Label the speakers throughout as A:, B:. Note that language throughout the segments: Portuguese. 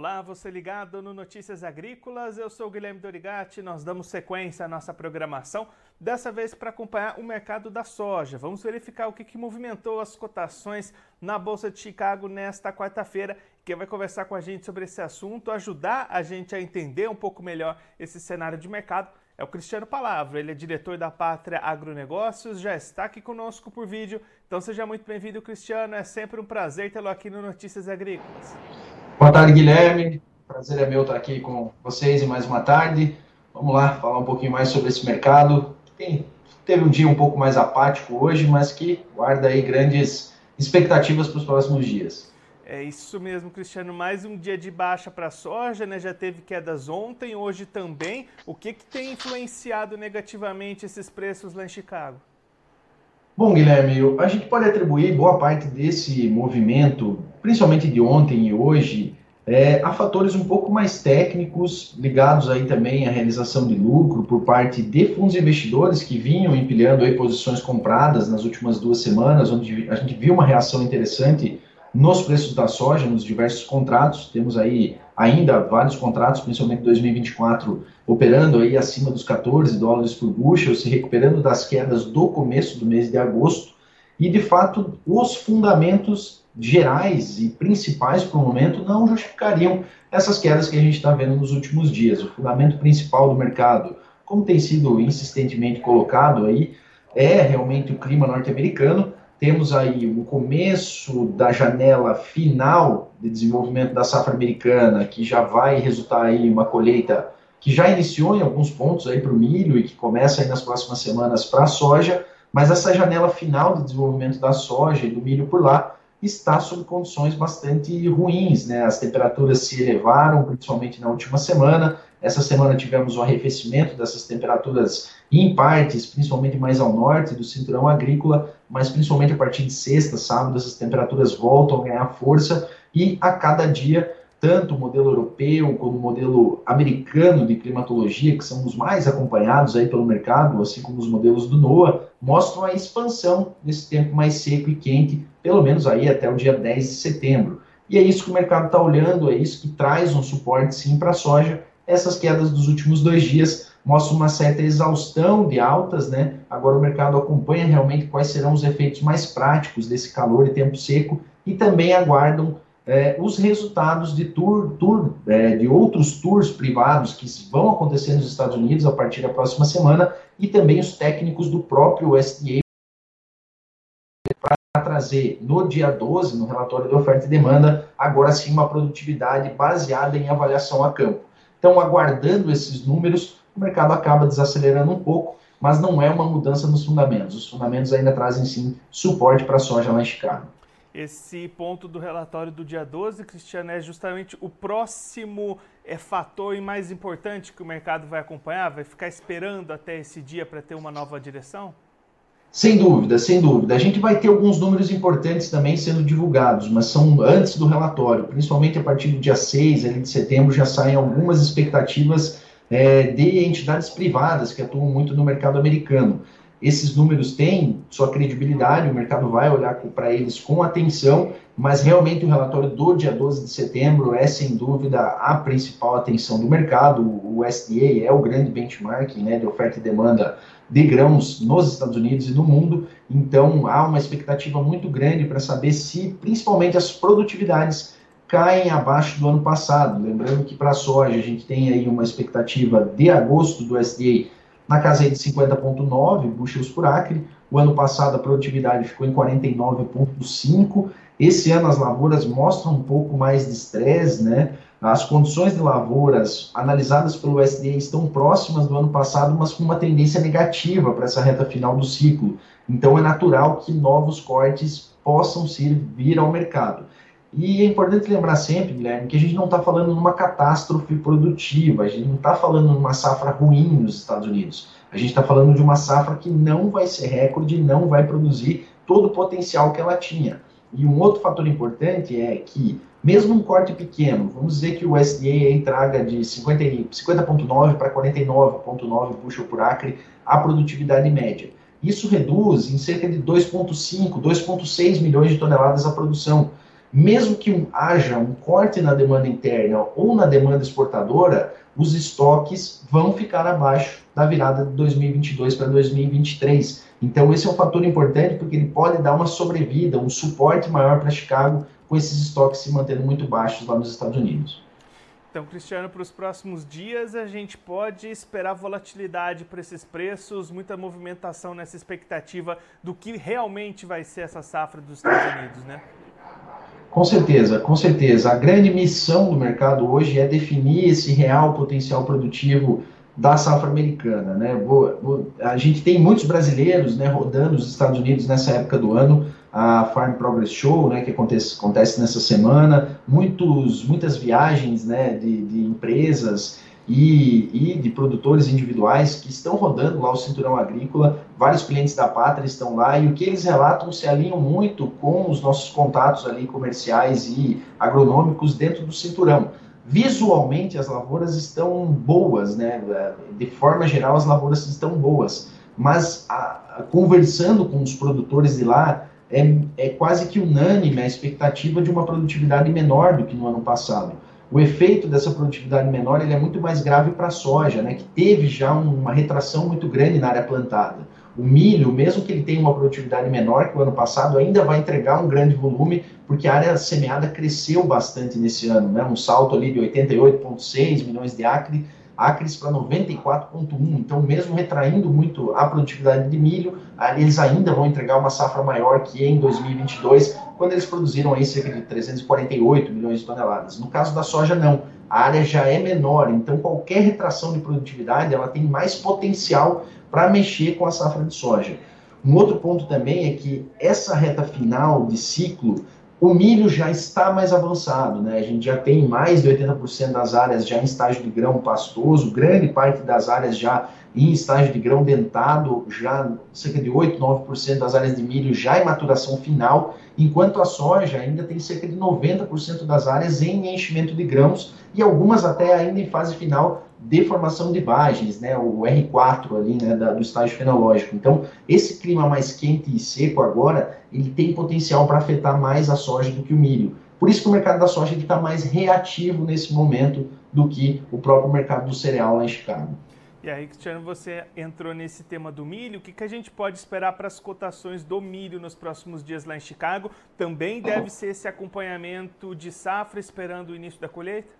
A: Olá, você ligado no Notícias Agrícolas, eu sou Guilherme Dorigati, nós damos sequência à nossa programação, dessa vez para acompanhar o mercado da soja. Vamos verificar o que, que movimentou as cotações na Bolsa de Chicago nesta quarta-feira. Quem vai conversar com a gente sobre esse assunto, ajudar a gente a entender um pouco melhor esse cenário de mercado, é o Cristiano Palavra. Ele é diretor da Pátria Agronegócios, já está aqui conosco por vídeo. Então seja muito bem-vindo, Cristiano. É sempre um prazer tê-lo aqui no Notícias Agrícolas.
B: Boa tarde, Guilherme. Prazer é meu estar aqui com vocês em mais uma tarde. Vamos lá falar um pouquinho mais sobre esse mercado. Tem, teve um dia um pouco mais apático hoje, mas que guarda aí grandes expectativas para os próximos dias.
A: É isso mesmo, Cristiano. Mais um dia de baixa para a soja, né? Já teve quedas ontem, hoje também. O que, que tem influenciado negativamente esses preços lá em Chicago?
B: Bom, Guilherme, a gente pode atribuir boa parte desse movimento, principalmente de ontem e hoje, é, a fatores um pouco mais técnicos, ligados aí também à realização de lucro por parte de fundos investidores que vinham empilhando aí posições compradas nas últimas duas semanas, onde a gente viu uma reação interessante nos preços da soja, nos diversos contratos. Temos aí ainda vários contratos, principalmente 2024, operando aí acima dos 14 dólares por bushel, se recuperando das quedas do começo do mês de agosto. E, de fato, os fundamentos gerais e principais para o momento não justificariam essas quedas que a gente está vendo nos últimos dias. O fundamento principal do mercado, como tem sido insistentemente colocado aí, é realmente o clima norte-americano, temos aí o começo da janela final de desenvolvimento da safra americana, que já vai resultar aí uma colheita que já iniciou em alguns pontos aí para o milho e que começa aí nas próximas semanas para a soja, mas essa janela final de desenvolvimento da soja e do milho por lá está sob condições bastante ruins, né? As temperaturas se elevaram, principalmente na última semana. Essa semana tivemos um arrefecimento dessas temperaturas em partes, principalmente mais ao norte do cinturão agrícola, mas principalmente a partir de sexta, sábado, essas temperaturas voltam a ganhar força e a cada dia tanto o modelo europeu como o modelo americano de climatologia, que são os mais acompanhados aí pelo mercado, assim como os modelos do NOAA, mostram a expansão desse tempo mais seco e quente, pelo menos aí até o dia 10 de setembro. E é isso que o mercado está olhando, é isso que traz um suporte sim para a soja. Essas quedas dos últimos dois dias mostram uma certa exaustão de altas, né? Agora o mercado acompanha realmente quais serão os efeitos mais práticos desse calor e tempo seco e também aguardam é, os resultados de tour, tour é, de outros tours privados que vão acontecer nos Estados Unidos a partir da próxima semana e também os técnicos do próprio USDA trazer no dia 12, no relatório de oferta e demanda, agora sim uma produtividade baseada em avaliação a campo. Então, aguardando esses números, o mercado acaba desacelerando um pouco, mas não é uma mudança nos fundamentos. Os fundamentos ainda trazem sim suporte para a soja lá em Chicago.
A: Esse ponto do relatório do dia 12, Cristiano, é justamente o próximo é, fator e mais importante que o mercado vai acompanhar? Vai ficar esperando até esse dia para ter uma nova direção?
B: Sem dúvida, sem dúvida. A gente vai ter alguns números importantes também sendo divulgados, mas são antes do relatório, principalmente a partir do dia 6 ali de setembro, já saem algumas expectativas é, de entidades privadas que atuam muito no mercado americano esses números têm sua credibilidade, o mercado vai olhar para eles com atenção, mas realmente o relatório do dia 12 de setembro é, sem dúvida, a principal atenção do mercado. O USDA é o grande benchmark né, de oferta e demanda de grãos nos Estados Unidos e no mundo, então há uma expectativa muito grande para saber se, principalmente, as produtividades caem abaixo do ano passado. Lembrando que para a soja a gente tem aí uma expectativa de agosto do USDA na casa de 50,9 bushels por acre. O ano passado a produtividade ficou em 49,5. Esse ano as lavouras mostram um pouco mais de estresse, né? As condições de lavouras analisadas pelo USDA estão próximas do ano passado, mas com uma tendência negativa para essa reta final do ciclo. Então é natural que novos cortes possam vir ao mercado. E é importante lembrar sempre, Guilherme, que a gente não está falando numa catástrofe produtiva, a gente não está falando numa safra ruim nos Estados Unidos. A gente está falando de uma safra que não vai ser recorde, não vai produzir todo o potencial que ela tinha. E um outro fator importante é que, mesmo um corte pequeno, vamos dizer que o SDA traga de 50,9 50 para 49,9 bushel por acre a produtividade média. Isso reduz em cerca de 2,5, 2,6 milhões de toneladas a produção mesmo que haja um corte na demanda interna ou na demanda exportadora, os estoques vão ficar abaixo da virada de 2022 para 2023. Então, esse é um fator importante porque ele pode dar uma sobrevida, um suporte maior para Chicago, com esses estoques se mantendo muito baixos lá nos Estados Unidos.
A: Então, Cristiano, para os próximos dias a gente pode esperar volatilidade para esses preços, muita movimentação nessa expectativa do que realmente vai ser essa safra dos Estados Unidos, né?
B: Com certeza, com certeza. A grande missão do mercado hoje é definir esse real potencial produtivo da safra americana, né? A gente tem muitos brasileiros, né, rodando os Estados Unidos nessa época do ano a Farm Progress Show, né, que acontece, acontece nessa semana, muitos, muitas viagens né, de, de empresas e, e, de produtores individuais que estão rodando lá o cinturão agrícola, vários clientes da Pátria estão lá e o que eles relatam se alinham muito com os nossos contatos ali comerciais e agronômicos dentro do cinturão. Visualmente as lavouras estão boas, né? De forma geral as lavouras estão boas, mas a, a, conversando com os produtores de lá, é, é quase que unânime a expectativa de uma produtividade menor do que no ano passado. O efeito dessa produtividade menor ele é muito mais grave para a soja, né, que teve já uma retração muito grande na área plantada. O milho, mesmo que ele tenha uma produtividade menor que o ano passado, ainda vai entregar um grande volume, porque a área semeada cresceu bastante nesse ano, né, um salto ali de 88,6 milhões de acre acres para 94,1. Então, mesmo retraindo muito a produtividade de milho, eles ainda vão entregar uma safra maior que em 2022, quando eles produziram aí cerca de 348 milhões de toneladas. No caso da soja, não. A área já é menor, então qualquer retração de produtividade ela tem mais potencial para mexer com a safra de soja. Um outro ponto também é que essa reta final de ciclo o milho já está mais avançado, né? A gente já tem mais de 80% das áreas já em estágio de grão pastoso, grande parte das áreas já em estágio de grão dentado, já cerca de 8, 9% das áreas de milho já em maturação final, enquanto a soja ainda tem cerca de 90% das áreas em enchimento de grãos e algumas até ainda em fase final de formação de vagens, né, o R4 ali, né, da, do estágio fenológico. Então, esse clima mais quente e seco agora, ele tem potencial para afetar mais a soja do que o milho. Por isso que o mercado da soja está mais reativo nesse momento do que o próprio mercado do cereal lá em Chicago.
A: E aí, Cristiano, você entrou nesse tema do milho. O que, que a gente pode esperar para as cotações do milho nos próximos dias lá em Chicago? Também deve ser esse acompanhamento de safra esperando o início da colheita?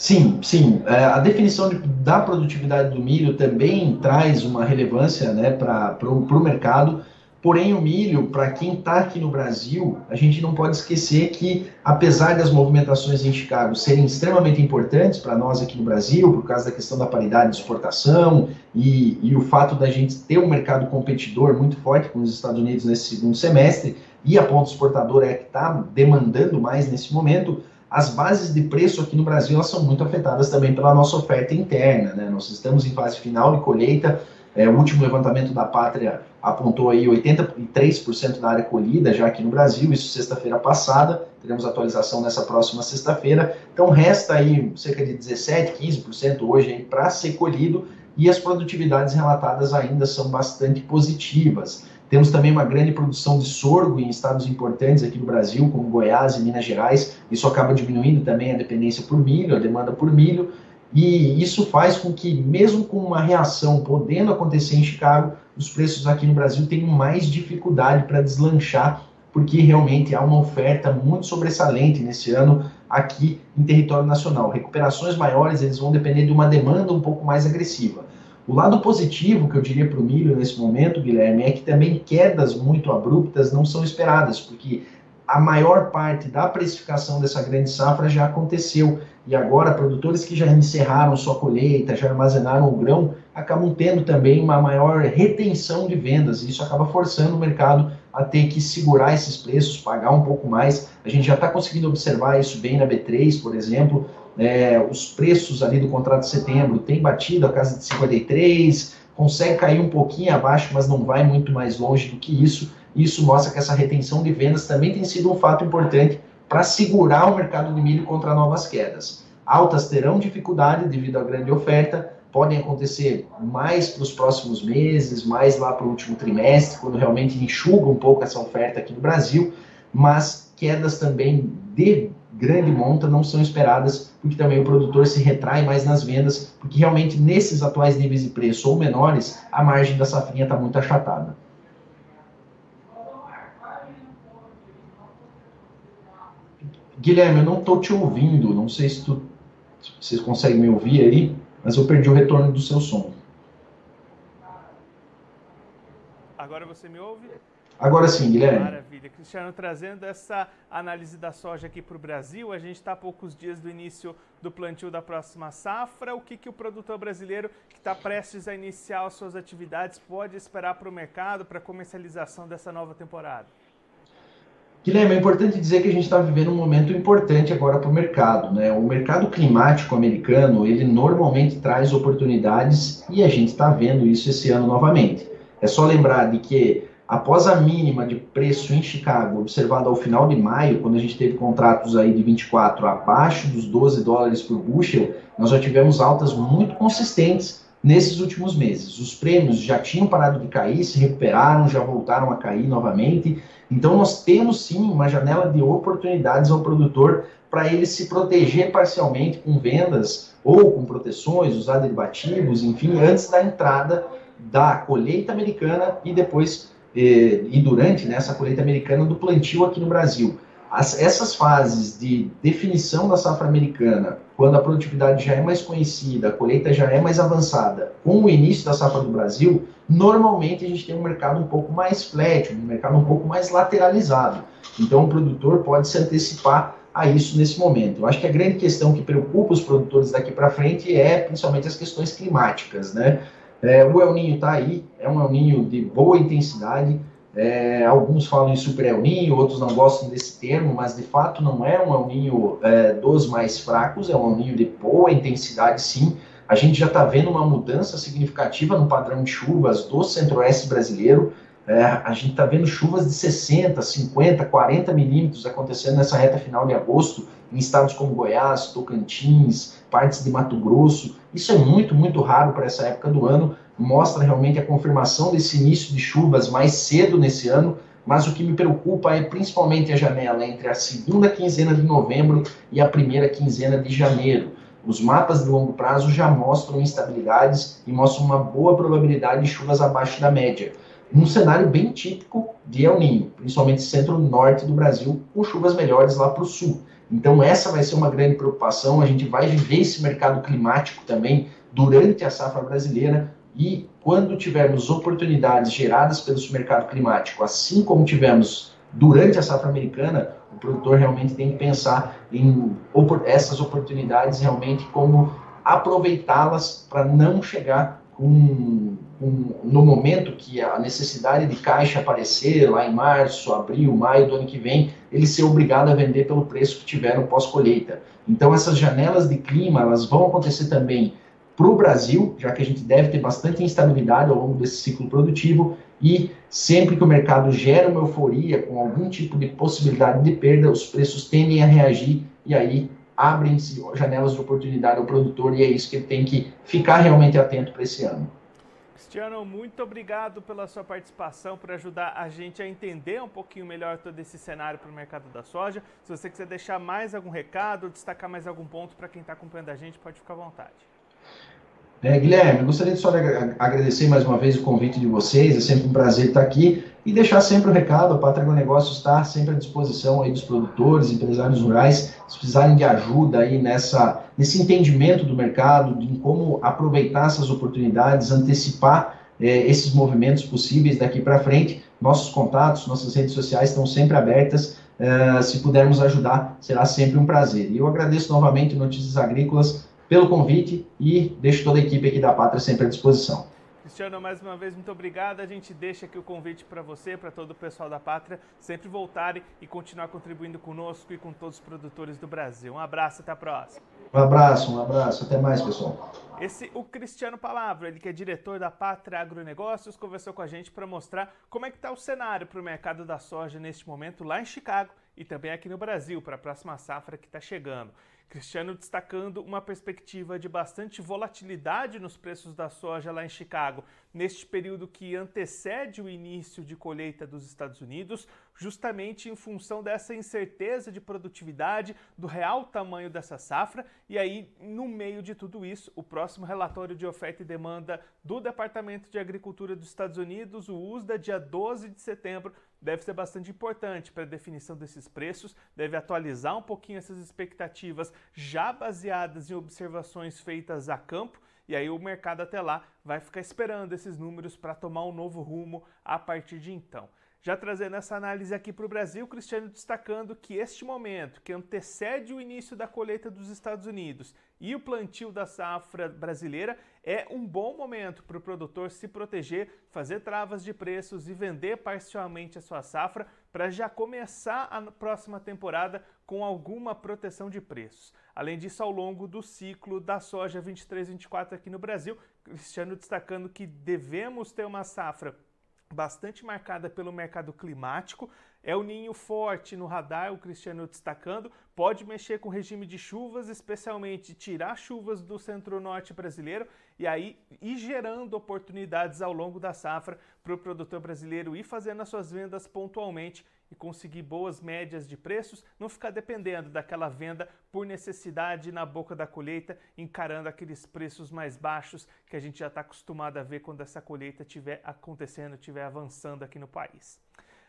B: Sim, sim. É, a definição de, da produtividade do milho também traz uma relevância né, para o mercado. Porém, o milho, para quem está aqui no Brasil, a gente não pode esquecer que, apesar das movimentações em Chicago serem extremamente importantes para nós aqui no Brasil, por causa da questão da paridade de exportação e, e o fato da gente ter um mercado competidor muito forte com os Estados Unidos nesse segundo semestre, e a ponta exportadora é que está demandando mais nesse momento, as bases de preço aqui no Brasil elas são muito afetadas também pela nossa oferta interna. Né? Nós estamos em fase final de colheita. É, o último levantamento da Pátria apontou aí 83% da área colhida já aqui no Brasil, isso sexta-feira passada, teremos atualização nessa próxima sexta-feira. Então resta aí cerca de 17, 15% hoje para ser colhido e as produtividades relatadas ainda são bastante positivas. Temos também uma grande produção de sorgo em estados importantes aqui no Brasil, como Goiás e Minas Gerais. Isso acaba diminuindo também a dependência por milho, a demanda por milho. E isso faz com que, mesmo com uma reação podendo acontecer em Chicago, os preços aqui no Brasil tenham mais dificuldade para deslanchar, porque realmente há uma oferta muito sobressalente nesse ano aqui em território nacional. Recuperações maiores eles vão depender de uma demanda um pouco mais agressiva. O lado positivo que eu diria para o milho nesse momento, Guilherme, é que também quedas muito abruptas não são esperadas, porque a maior parte da precificação dessa grande safra já aconteceu. E agora, produtores que já encerraram sua colheita, já armazenaram o grão, acabam tendo também uma maior retenção de vendas. E isso acaba forçando o mercado a ter que segurar esses preços, pagar um pouco mais. A gente já está conseguindo observar isso bem na B3, por exemplo. É, os preços ali do contrato de setembro têm batido a casa de 53, consegue cair um pouquinho abaixo, mas não vai muito mais longe do que isso. Isso mostra que essa retenção de vendas também tem sido um fato importante para segurar o mercado de milho contra novas quedas. Altas terão dificuldade devido à grande oferta, podem acontecer mais para os próximos meses, mais lá para o último trimestre, quando realmente enxuga um pouco essa oferta aqui no Brasil. mas quedas também de grande monta não são esperadas, porque também o produtor se retrai mais nas vendas, porque realmente nesses atuais níveis de preço ou menores, a margem da safrinha está muito achatada. Guilherme, eu não estou te ouvindo, não sei se tu, vocês conseguem me ouvir aí, mas eu perdi o retorno do seu som.
A: Agora você me ouve?
B: Agora sim, Guilherme.
A: Maravilha. Cristiano, trazendo essa análise da soja aqui para o Brasil, a gente está a poucos dias do início do plantio da próxima safra. O que, que o produtor brasileiro que está prestes a iniciar as suas atividades pode esperar para o mercado, para a comercialização dessa nova temporada?
B: Guilherme, é importante dizer que a gente está vivendo um momento importante agora para o mercado. Né? O mercado climático americano, ele normalmente traz oportunidades e a gente está vendo isso esse ano novamente. É só lembrar de que Após a mínima de preço em Chicago, observada ao final de maio, quando a gente teve contratos aí de 24 abaixo dos 12 dólares por bushel, nós já tivemos altas muito consistentes nesses últimos meses. Os prêmios já tinham parado de cair, se recuperaram, já voltaram a cair novamente. Então nós temos sim uma janela de oportunidades ao produtor para ele se proteger parcialmente com vendas ou com proteções, usar derivativos, enfim, antes da entrada da colheita americana e depois e, durante né, essa colheita americana do plantio aqui no Brasil. As, essas fases de definição da safra americana, quando a produtividade já é mais conhecida, a colheita já é mais avançada, com o início da safra do Brasil, normalmente a gente tem um mercado um pouco mais flat, um mercado um pouco mais lateralizado. Então o produtor pode se antecipar a isso nesse momento. Eu acho que a grande questão que preocupa os produtores daqui para frente é principalmente as questões climáticas, né? É, o El Ninho está aí, é um El Ninho de boa intensidade. É, alguns falam em super El Ninho, outros não gostam desse termo, mas de fato não é um El Ninho é, dos mais fracos, é um El Ninho de boa intensidade, sim. A gente já está vendo uma mudança significativa no padrão de chuvas do centro-oeste brasileiro. É, a gente está vendo chuvas de 60, 50, 40 milímetros acontecendo nessa reta final de agosto em estados como Goiás, Tocantins, partes de Mato Grosso. Isso é muito, muito raro para essa época do ano. Mostra realmente a confirmação desse início de chuvas mais cedo nesse ano. Mas o que me preocupa é principalmente a janela entre a segunda quinzena de novembro e a primeira quinzena de janeiro. Os mapas de longo prazo já mostram instabilidades e mostram uma boa probabilidade de chuvas abaixo da média. Um cenário bem típico de El Ninho, principalmente centro-norte do Brasil, com chuvas melhores lá para o sul. Então, essa vai ser uma grande preocupação. A gente vai viver esse mercado climático também durante a safra brasileira e quando tivermos oportunidades geradas pelo mercado climático, assim como tivemos durante a safra americana, o produtor realmente tem que pensar em essas oportunidades realmente como aproveitá-las para não chegar com um, no momento que a necessidade de caixa aparecer, lá em março, abril, maio do ano que vem, ele ser obrigado a vender pelo preço que tiveram pós-colheita. Então, essas janelas de clima, elas vão acontecer também para o Brasil, já que a gente deve ter bastante instabilidade ao longo desse ciclo produtivo, e sempre que o mercado gera uma euforia com algum tipo de possibilidade de perda, os preços tendem a reagir e aí abrem-se janelas de oportunidade ao produtor e é isso que ele tem que ficar realmente atento para esse ano.
A: Cristiano, muito obrigado pela sua participação, por ajudar a gente a entender um pouquinho melhor todo esse cenário para o mercado da soja. Se você quiser deixar mais algum recado, destacar mais algum ponto para quem está acompanhando a gente, pode ficar à vontade.
B: É, Guilherme, gostaria de só agradecer mais uma vez o convite de vocês, é sempre um prazer estar aqui e deixar sempre o recado, a Pátria Negócio está sempre à disposição aí dos produtores, empresários rurais, se precisarem de ajuda aí nessa, nesse entendimento do mercado, de como aproveitar essas oportunidades, antecipar é, esses movimentos possíveis daqui para frente, nossos contatos, nossas redes sociais estão sempre abertas, é, se pudermos ajudar, será sempre um prazer. E eu agradeço novamente Notícias Agrícolas, pelo convite e deixo toda a equipe aqui da Pátria sempre à disposição.
A: Cristiano, mais uma vez, muito obrigado. A gente deixa aqui o convite para você, para todo o pessoal da Pátria, sempre voltarem e continuar contribuindo conosco e com todos os produtores do Brasil. Um abraço, até a próxima.
B: Um abraço, um abraço. Até mais, pessoal.
A: Esse, o Cristiano Palavra, ele que é diretor da Pátria Agronegócios, conversou com a gente para mostrar como é que está o cenário para o mercado da soja neste momento lá em Chicago e também aqui no Brasil, para a próxima safra que está chegando. Cristiano destacando uma perspectiva de bastante volatilidade nos preços da soja lá em Chicago, neste período que antecede o início de colheita dos Estados Unidos, justamente em função dessa incerteza de produtividade, do real tamanho dessa safra, e aí, no meio de tudo isso, o próximo relatório de oferta e demanda do Departamento de Agricultura dos Estados Unidos, o USDA, dia 12 de setembro, deve ser bastante importante para a definição desses preços, deve atualizar um pouquinho essas expectativas já baseadas em observações feitas a campo, e aí o mercado até lá vai ficar esperando esses números para tomar um novo rumo a partir de então. Já trazendo essa análise aqui para o Brasil, Cristiano destacando que este momento, que antecede o início da colheita dos Estados Unidos e o plantio da safra brasileira, é um bom momento para o produtor se proteger, fazer travas de preços e vender parcialmente a sua safra para já começar a próxima temporada com alguma proteção de preços. Além disso, ao longo do ciclo da soja 23-24 aqui no Brasil, Cristiano destacando que devemos ter uma safra bastante marcada pelo mercado climático. É o ninho forte no radar, o Cristiano destacando. Pode mexer com o regime de chuvas, especialmente tirar chuvas do centro-norte brasileiro e aí ir gerando oportunidades ao longo da safra para o produtor brasileiro ir fazendo as suas vendas pontualmente e conseguir boas médias de preços, não ficar dependendo daquela venda por necessidade na boca da colheita, encarando aqueles preços mais baixos que a gente já está acostumado a ver quando essa colheita estiver acontecendo, estiver avançando aqui no país.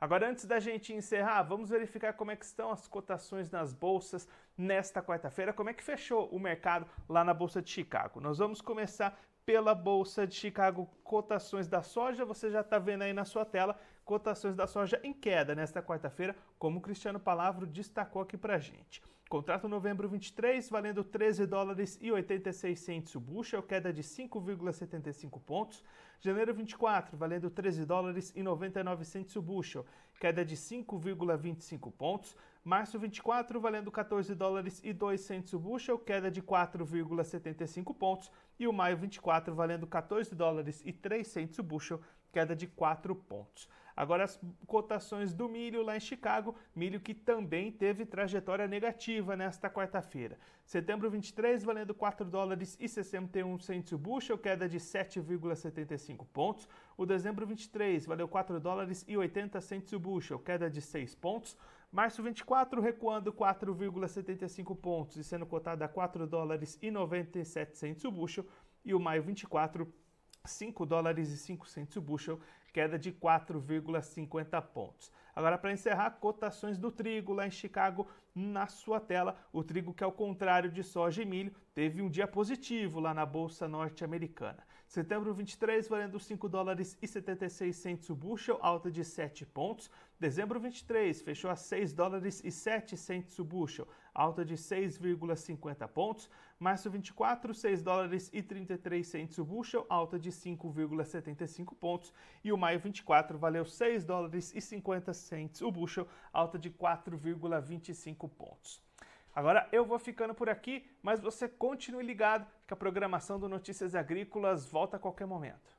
A: Agora, antes da gente encerrar, vamos verificar como é que estão as cotações nas bolsas nesta quarta-feira, como é que fechou o mercado lá na Bolsa de Chicago. Nós vamos começar pela Bolsa de Chicago, cotações da soja, você já está vendo aí na sua tela, cotações da soja em queda nesta quarta-feira, como o Cristiano Palavro destacou aqui para gente. Contrato novembro 23, valendo 13 dólares e 86 centos o bushel, queda de 5,75 pontos. Janeiro 24, valendo 13 dólares e 99 centos o bushel, queda de 5,25 pontos. Março 24, valendo 14 dólares e 2 centos o bushel, queda de 4,75 pontos. E o maio 24, valendo 14 dólares e 3 centos o bushel, queda de 4 pontos. Agora as cotações do milho lá em Chicago, milho que também teve trajetória negativa nesta quarta-feira. Setembro 23 valendo 4 dólares e 61 centos o bushel, queda de 7,75 pontos. O dezembro 23 valeu 4 dólares e 80 centos o bushel, queda de 6 pontos. Março 24 recuando 4,75 pontos e sendo cotado a 4 dólares e 97 centos o bushel. E o maio 24 5 dólares e 5 centos o bushel, queda de 4,50 pontos. Agora, para encerrar, cotações do trigo lá em Chicago na sua tela. O trigo, que ao contrário de soja e milho, teve um dia positivo lá na Bolsa Norte-Americana. Setembro 23, valendo 5 dólares e 76 centos o bushel, alta de 7 pontos. Dezembro 23, fechou a 6 dólares e 7 centos o bushel, alta de 6,50 pontos. Março 24, 6 dólares e 33 centos o bushel, alta de 5,75 pontos. E o maio 24 valeu 6 dólares e 50 centos o bushel, alta de 4,25 pontos. Agora eu vou ficando por aqui, mas você continue ligado que a programação do Notícias Agrícolas volta a qualquer momento.